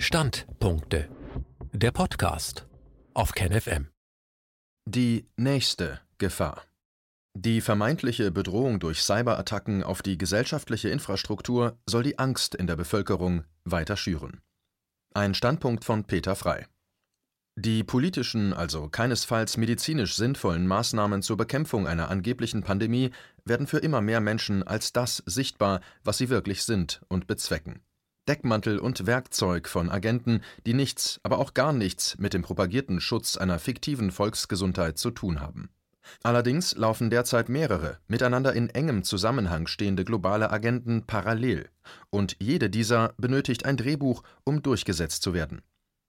Standpunkte. Der Podcast auf KenFM. Die nächste Gefahr. Die vermeintliche Bedrohung durch Cyberattacken auf die gesellschaftliche Infrastruktur soll die Angst in der Bevölkerung weiter schüren. Ein Standpunkt von Peter Frei. Die politischen, also keinesfalls medizinisch sinnvollen Maßnahmen zur Bekämpfung einer angeblichen Pandemie werden für immer mehr Menschen als das sichtbar, was sie wirklich sind und bezwecken. Deckmantel und Werkzeug von Agenten, die nichts, aber auch gar nichts mit dem propagierten Schutz einer fiktiven Volksgesundheit zu tun haben. Allerdings laufen derzeit mehrere, miteinander in engem Zusammenhang stehende globale Agenten parallel, und jede dieser benötigt ein Drehbuch, um durchgesetzt zu werden.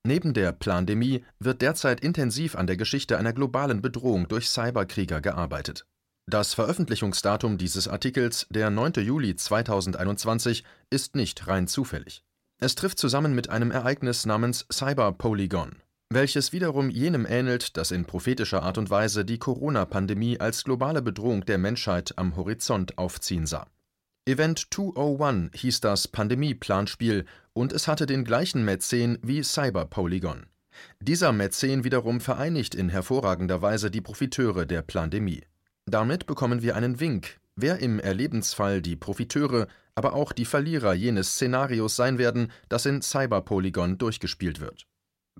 Neben der Plandemie wird derzeit intensiv an der Geschichte einer globalen Bedrohung durch Cyberkrieger gearbeitet. Das Veröffentlichungsdatum dieses Artikels, der 9. Juli 2021, ist nicht rein zufällig. Es trifft zusammen mit einem Ereignis namens Cyberpolygon, welches wiederum jenem ähnelt, das in prophetischer Art und Weise die Corona-Pandemie als globale Bedrohung der Menschheit am Horizont aufziehen sah. Event 201 hieß das Pandemie-Planspiel und es hatte den gleichen Mäzen wie Cyberpolygon. Dieser Mäzen wiederum vereinigt in hervorragender Weise die Profiteure der Plandemie. Damit bekommen wir einen Wink, wer im Erlebensfall die Profiteure, aber auch die Verlierer jenes Szenarios sein werden, das in Cyberpolygon durchgespielt wird.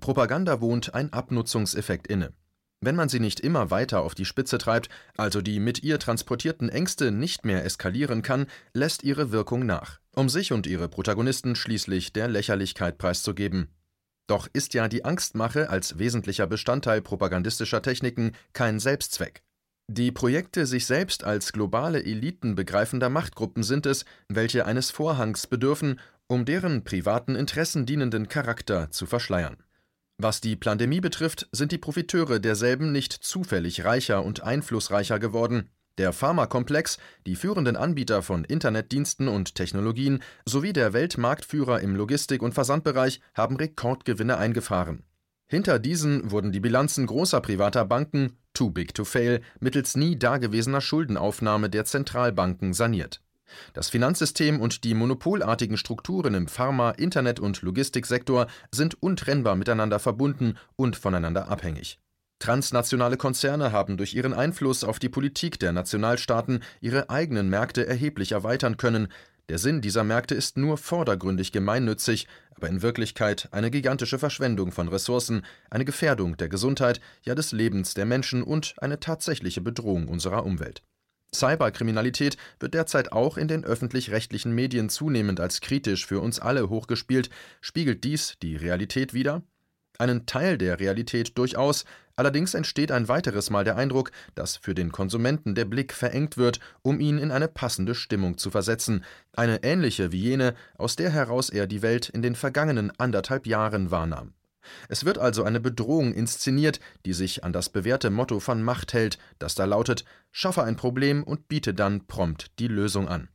Propaganda wohnt ein Abnutzungseffekt inne. Wenn man sie nicht immer weiter auf die Spitze treibt, also die mit ihr transportierten Ängste nicht mehr eskalieren kann, lässt ihre Wirkung nach, um sich und ihre Protagonisten schließlich der Lächerlichkeit preiszugeben. Doch ist ja die Angstmache als wesentlicher Bestandteil propagandistischer Techniken kein Selbstzweck. Die Projekte sich selbst als globale Eliten begreifender Machtgruppen sind es, welche eines Vorhangs bedürfen, um deren privaten Interessen dienenden Charakter zu verschleiern. Was die Plandemie betrifft, sind die Profiteure derselben nicht zufällig reicher und einflussreicher geworden. Der Pharmakomplex, die führenden Anbieter von Internetdiensten und Technologien sowie der Weltmarktführer im Logistik- und Versandbereich haben Rekordgewinne eingefahren. Hinter diesen wurden die Bilanzen großer privater Banken, too big to fail, mittels nie dagewesener Schuldenaufnahme der Zentralbanken saniert. Das Finanzsystem und die monopolartigen Strukturen im Pharma-, Internet- und Logistiksektor sind untrennbar miteinander verbunden und voneinander abhängig. Transnationale Konzerne haben durch ihren Einfluss auf die Politik der Nationalstaaten ihre eigenen Märkte erheblich erweitern können, der Sinn dieser Märkte ist nur vordergründig gemeinnützig, aber in Wirklichkeit eine gigantische Verschwendung von Ressourcen, eine Gefährdung der Gesundheit, ja des Lebens der Menschen und eine tatsächliche Bedrohung unserer Umwelt. Cyberkriminalität wird derzeit auch in den öffentlich-rechtlichen Medien zunehmend als kritisch für uns alle hochgespielt. Spiegelt dies die Realität wider? Einen Teil der Realität durchaus, allerdings entsteht ein weiteres Mal der Eindruck, dass für den Konsumenten der Blick verengt wird, um ihn in eine passende Stimmung zu versetzen, eine ähnliche wie jene, aus der heraus er die Welt in den vergangenen anderthalb Jahren wahrnahm. Es wird also eine Bedrohung inszeniert, die sich an das bewährte Motto von Macht hält, das da lautet: Schaffe ein Problem und biete dann prompt die Lösung an.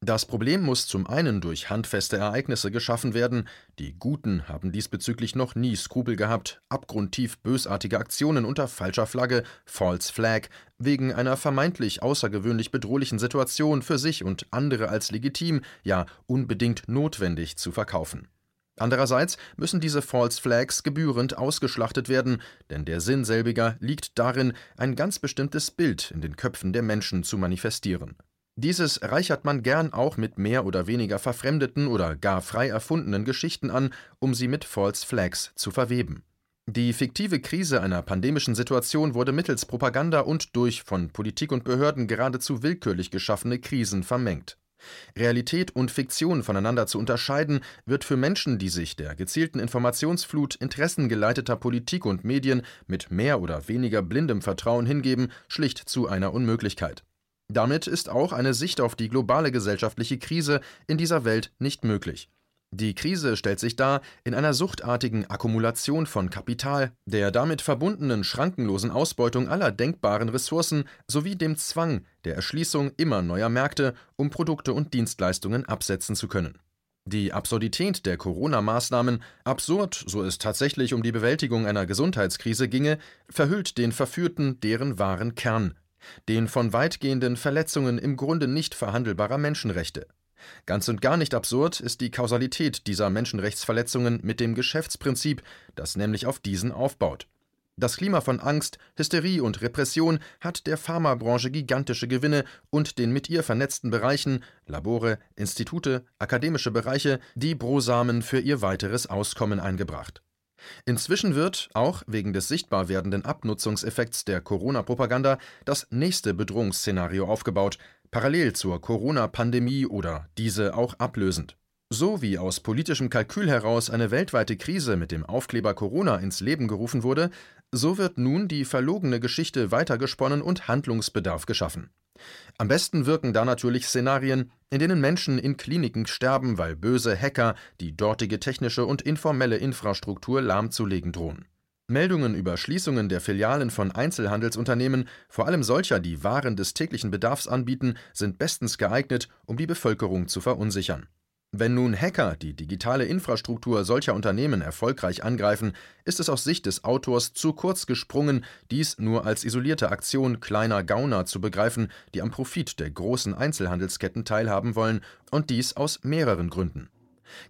Das Problem muss zum einen durch handfeste Ereignisse geschaffen werden, die Guten haben diesbezüglich noch nie Skrupel gehabt, abgrundtief bösartige Aktionen unter falscher Flagge, False Flag, wegen einer vermeintlich außergewöhnlich bedrohlichen Situation für sich und andere als legitim, ja unbedingt notwendig zu verkaufen. Andererseits müssen diese False Flags gebührend ausgeschlachtet werden, denn der Sinn selbiger liegt darin, ein ganz bestimmtes Bild in den Köpfen der Menschen zu manifestieren. Dieses reichert man gern auch mit mehr oder weniger verfremdeten oder gar frei erfundenen Geschichten an, um sie mit False Flags zu verweben. Die fiktive Krise einer pandemischen Situation wurde mittels Propaganda und durch von Politik und Behörden geradezu willkürlich geschaffene Krisen vermengt. Realität und Fiktion voneinander zu unterscheiden, wird für Menschen, die sich der gezielten Informationsflut interessengeleiteter Politik und Medien mit mehr oder weniger blindem Vertrauen hingeben, schlicht zu einer Unmöglichkeit. Damit ist auch eine Sicht auf die globale gesellschaftliche Krise in dieser Welt nicht möglich. Die Krise stellt sich dar in einer suchtartigen Akkumulation von Kapital, der damit verbundenen schrankenlosen Ausbeutung aller denkbaren Ressourcen sowie dem Zwang der Erschließung immer neuer Märkte, um Produkte und Dienstleistungen absetzen zu können. Die Absurdität der Corona-Maßnahmen, absurd, so es tatsächlich um die Bewältigung einer Gesundheitskrise ginge, verhüllt den Verführten deren wahren Kern, den von weitgehenden Verletzungen im Grunde nicht verhandelbarer Menschenrechte. Ganz und gar nicht absurd ist die Kausalität dieser Menschenrechtsverletzungen mit dem Geschäftsprinzip, das nämlich auf diesen aufbaut. Das Klima von Angst, Hysterie und Repression hat der Pharmabranche gigantische Gewinne und den mit ihr vernetzten Bereichen Labore, Institute, akademische Bereiche die Brosamen für ihr weiteres Auskommen eingebracht. Inzwischen wird, auch wegen des sichtbar werdenden Abnutzungseffekts der Corona-Propaganda, das nächste Bedrohungsszenario aufgebaut, parallel zur Corona-Pandemie oder diese auch ablösend. So wie aus politischem Kalkül heraus eine weltweite Krise mit dem Aufkleber Corona ins Leben gerufen wurde, so wird nun die verlogene Geschichte weitergesponnen und Handlungsbedarf geschaffen. Am besten wirken da natürlich Szenarien, in denen Menschen in Kliniken sterben, weil böse Hacker die dortige technische und informelle Infrastruktur lahmzulegen drohen. Meldungen über Schließungen der Filialen von Einzelhandelsunternehmen, vor allem solcher, die Waren des täglichen Bedarfs anbieten, sind bestens geeignet, um die Bevölkerung zu verunsichern. Wenn nun Hacker die digitale Infrastruktur solcher Unternehmen erfolgreich angreifen, ist es aus Sicht des Autors zu kurz gesprungen, dies nur als isolierte Aktion kleiner Gauner zu begreifen, die am Profit der großen Einzelhandelsketten teilhaben wollen, und dies aus mehreren Gründen.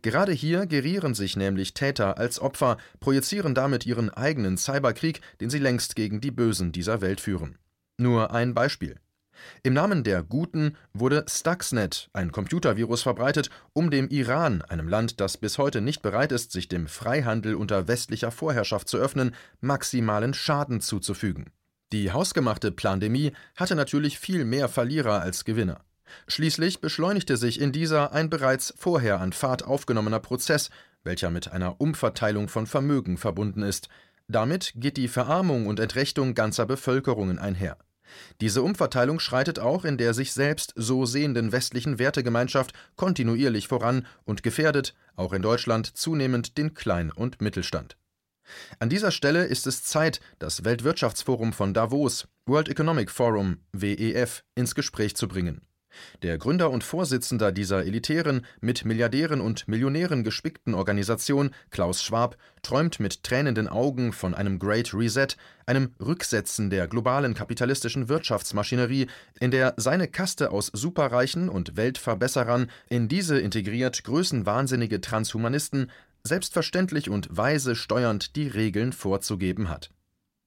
Gerade hier gerieren sich nämlich Täter als Opfer, projizieren damit ihren eigenen Cyberkrieg, den sie längst gegen die Bösen dieser Welt führen. Nur ein Beispiel. Im Namen der Guten wurde Stuxnet, ein Computervirus, verbreitet, um dem Iran, einem Land, das bis heute nicht bereit ist, sich dem Freihandel unter westlicher Vorherrschaft zu öffnen, maximalen Schaden zuzufügen. Die hausgemachte Plandemie hatte natürlich viel mehr Verlierer als Gewinner. Schließlich beschleunigte sich in dieser ein bereits vorher an Fahrt aufgenommener Prozess, welcher mit einer Umverteilung von Vermögen verbunden ist. Damit geht die Verarmung und Entrechtung ganzer Bevölkerungen einher. Diese Umverteilung schreitet auch in der sich selbst so sehenden westlichen Wertegemeinschaft kontinuierlich voran und gefährdet, auch in Deutschland, zunehmend den Klein- und Mittelstand. An dieser Stelle ist es Zeit, das Weltwirtschaftsforum von Davos, World Economic Forum, WEF, ins Gespräch zu bringen. Der Gründer und Vorsitzender dieser elitären, mit Milliardären und Millionären gespickten Organisation, Klaus Schwab, träumt mit tränenden Augen von einem Great Reset, einem Rücksetzen der globalen kapitalistischen Wirtschaftsmaschinerie, in der seine Kaste aus Superreichen und Weltverbesserern in diese integriert größenwahnsinnige Transhumanisten selbstverständlich und weise steuernd die Regeln vorzugeben hat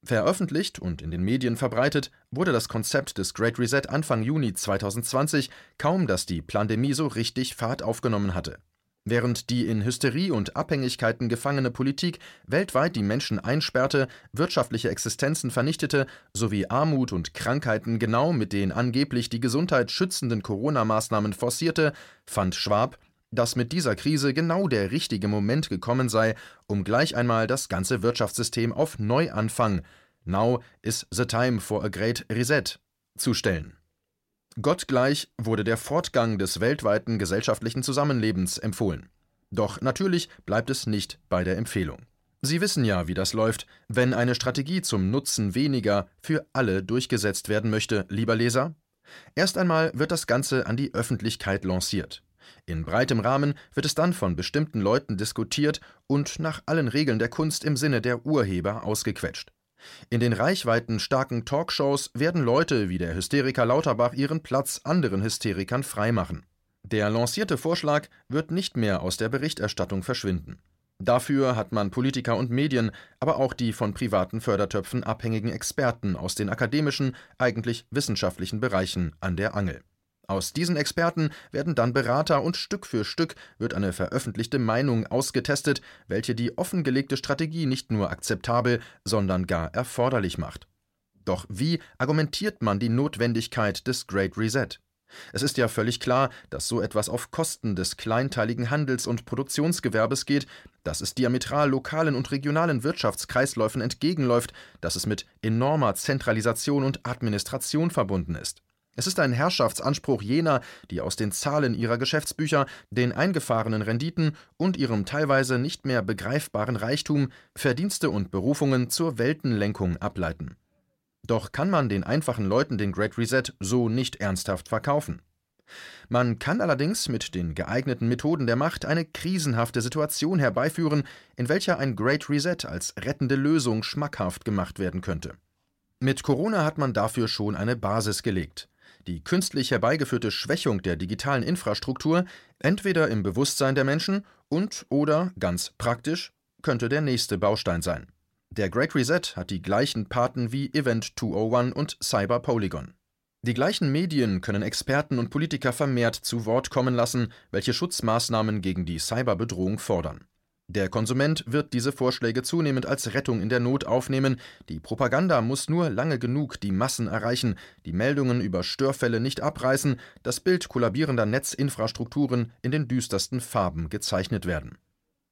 Veröffentlicht und in den Medien verbreitet wurde das Konzept des Great Reset Anfang Juni 2020, kaum dass die Plandemie so richtig Fahrt aufgenommen hatte. Während die in Hysterie und Abhängigkeiten gefangene Politik weltweit die Menschen einsperrte, wirtschaftliche Existenzen vernichtete sowie Armut und Krankheiten genau mit den angeblich die Gesundheit schützenden Corona-Maßnahmen forcierte, fand Schwab dass mit dieser Krise genau der richtige Moment gekommen sei, um gleich einmal das ganze Wirtschaftssystem auf Neuanfang Now is the time for a great reset zu stellen. Gottgleich wurde der Fortgang des weltweiten gesellschaftlichen Zusammenlebens empfohlen. Doch natürlich bleibt es nicht bei der Empfehlung. Sie wissen ja, wie das läuft, wenn eine Strategie zum Nutzen weniger für alle durchgesetzt werden möchte, lieber Leser. Erst einmal wird das Ganze an die Öffentlichkeit lanciert. In breitem Rahmen wird es dann von bestimmten Leuten diskutiert und nach allen Regeln der Kunst im Sinne der Urheber ausgequetscht. In den reichweitenstarken Talkshows werden Leute wie der Hysteriker Lauterbach ihren Platz anderen Hysterikern freimachen. Der lancierte Vorschlag wird nicht mehr aus der Berichterstattung verschwinden. Dafür hat man Politiker und Medien, aber auch die von privaten Fördertöpfen abhängigen Experten aus den akademischen, eigentlich wissenschaftlichen Bereichen an der Angel. Aus diesen Experten werden dann Berater und Stück für Stück wird eine veröffentlichte Meinung ausgetestet, welche die offengelegte Strategie nicht nur akzeptabel, sondern gar erforderlich macht. Doch wie argumentiert man die Notwendigkeit des Great Reset? Es ist ja völlig klar, dass so etwas auf Kosten des kleinteiligen Handels- und Produktionsgewerbes geht, dass es diametral lokalen und regionalen Wirtschaftskreisläufen entgegenläuft, dass es mit enormer Zentralisation und Administration verbunden ist. Es ist ein Herrschaftsanspruch jener, die aus den Zahlen ihrer Geschäftsbücher, den eingefahrenen Renditen und ihrem teilweise nicht mehr begreifbaren Reichtum Verdienste und Berufungen zur Weltenlenkung ableiten. Doch kann man den einfachen Leuten den Great Reset so nicht ernsthaft verkaufen. Man kann allerdings mit den geeigneten Methoden der Macht eine krisenhafte Situation herbeiführen, in welcher ein Great Reset als rettende Lösung schmackhaft gemacht werden könnte. Mit Corona hat man dafür schon eine Basis gelegt. Die künstlich herbeigeführte Schwächung der digitalen Infrastruktur, entweder im Bewusstsein der Menschen und oder ganz praktisch könnte der nächste Baustein sein. Der Great Reset hat die gleichen Paten wie Event 201 und Cyber Polygon. Die gleichen Medien können Experten und Politiker vermehrt zu Wort kommen lassen, welche Schutzmaßnahmen gegen die Cyberbedrohung fordern. Der Konsument wird diese Vorschläge zunehmend als Rettung in der Not aufnehmen, die Propaganda muss nur lange genug die Massen erreichen, die Meldungen über Störfälle nicht abreißen, das Bild kollabierender Netzinfrastrukturen in den düstersten Farben gezeichnet werden.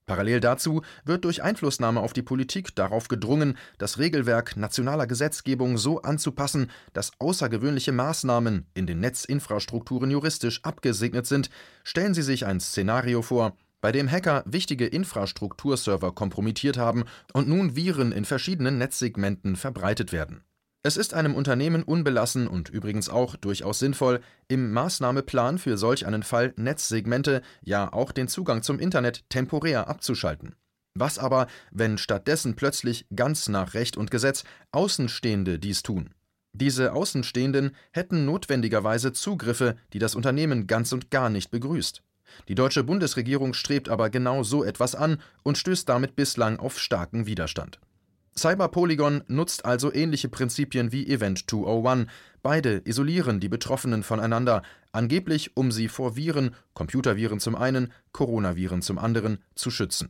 Parallel dazu wird durch Einflussnahme auf die Politik darauf gedrungen, das Regelwerk nationaler Gesetzgebung so anzupassen, dass außergewöhnliche Maßnahmen in den Netzinfrastrukturen juristisch abgesegnet sind. Stellen Sie sich ein Szenario vor, bei dem Hacker wichtige Infrastrukturserver kompromittiert haben und nun Viren in verschiedenen Netzsegmenten verbreitet werden. Es ist einem Unternehmen unbelassen und übrigens auch durchaus sinnvoll, im Maßnahmeplan für solch einen Fall Netzsegmente, ja auch den Zugang zum Internet temporär abzuschalten. Was aber, wenn stattdessen plötzlich ganz nach Recht und Gesetz Außenstehende dies tun? Diese Außenstehenden hätten notwendigerweise Zugriffe, die das Unternehmen ganz und gar nicht begrüßt. Die deutsche Bundesregierung strebt aber genau so etwas an und stößt damit bislang auf starken Widerstand. Cyberpolygon nutzt also ähnliche Prinzipien wie Event 201. Beide isolieren die Betroffenen voneinander, angeblich um sie vor Viren, Computerviren zum einen, Coronaviren zum anderen, zu schützen.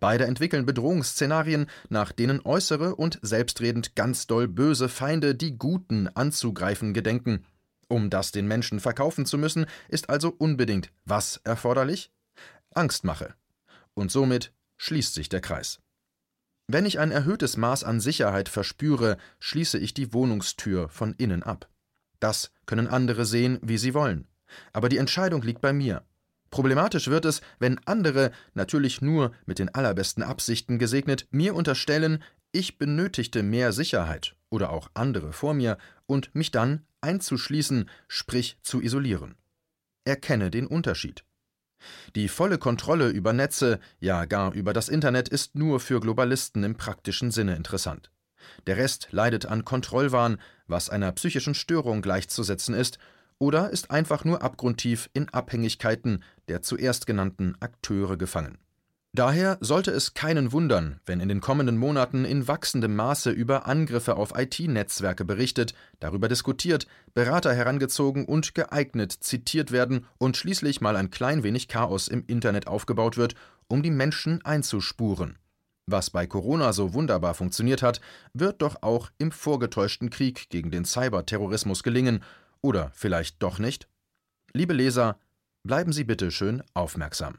Beide entwickeln Bedrohungsszenarien, nach denen äußere und selbstredend ganz doll böse Feinde die Guten anzugreifen gedenken. Um das den Menschen verkaufen zu müssen, ist also unbedingt was erforderlich? Angstmache. Und somit schließt sich der Kreis. Wenn ich ein erhöhtes Maß an Sicherheit verspüre, schließe ich die Wohnungstür von innen ab. Das können andere sehen, wie sie wollen. Aber die Entscheidung liegt bei mir. Problematisch wird es, wenn andere, natürlich nur mit den allerbesten Absichten gesegnet, mir unterstellen, ich benötigte mehr Sicherheit oder auch andere vor mir und mich dann einzuschließen, sprich zu isolieren. Erkenne den Unterschied. Die volle Kontrolle über Netze, ja gar über das Internet ist nur für Globalisten im praktischen Sinne interessant. Der Rest leidet an Kontrollwahn, was einer psychischen Störung gleichzusetzen ist, oder ist einfach nur abgrundtief in Abhängigkeiten der zuerst genannten Akteure gefangen. Daher sollte es keinen wundern, wenn in den kommenden Monaten in wachsendem Maße über Angriffe auf IT-Netzwerke berichtet, darüber diskutiert, Berater herangezogen und geeignet zitiert werden und schließlich mal ein klein wenig Chaos im Internet aufgebaut wird, um die Menschen einzuspuren. Was bei Corona so wunderbar funktioniert hat, wird doch auch im vorgetäuschten Krieg gegen den Cyberterrorismus gelingen, oder vielleicht doch nicht? Liebe Leser, bleiben Sie bitte schön aufmerksam.